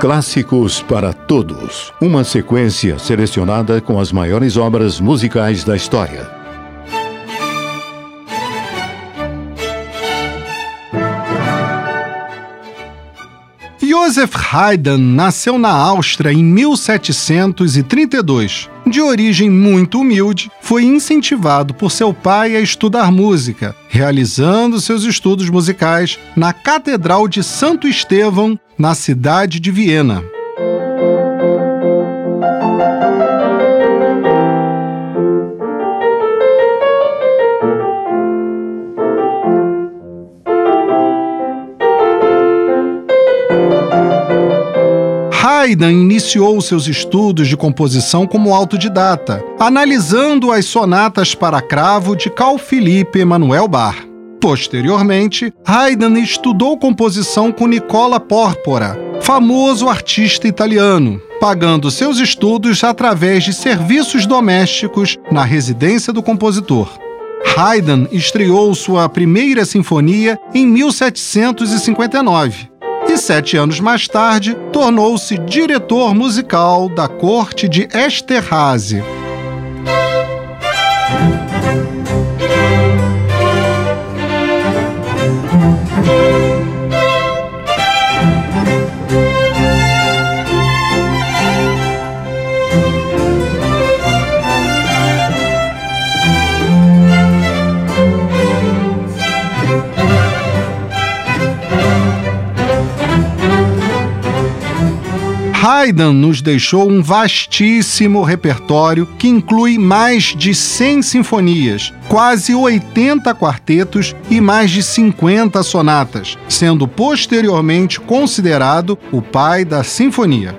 Clássicos para Todos. Uma sequência selecionada com as maiores obras musicais da história. Joseph Haydn nasceu na Áustria em 1732. De origem muito humilde, foi incentivado por seu pai a estudar música, realizando seus estudos musicais na Catedral de Santo Estevão, na cidade de Viena. Haydn iniciou seus estudos de composição como autodidata, analisando as sonatas para cravo de Carl Philipp Emanuel Bach. Posteriormente, Haydn estudou composição com Nicola Porpora, famoso artista italiano, pagando seus estudos através de serviços domésticos na residência do compositor. Haydn estreou sua primeira sinfonia em 1759 e sete anos mais tarde tornou-se diretor musical da corte de Esterházy. Música Haydn nos deixou um vastíssimo repertório que inclui mais de 100 sinfonias, quase 80 quartetos e mais de 50 sonatas, sendo posteriormente considerado o pai da sinfonia.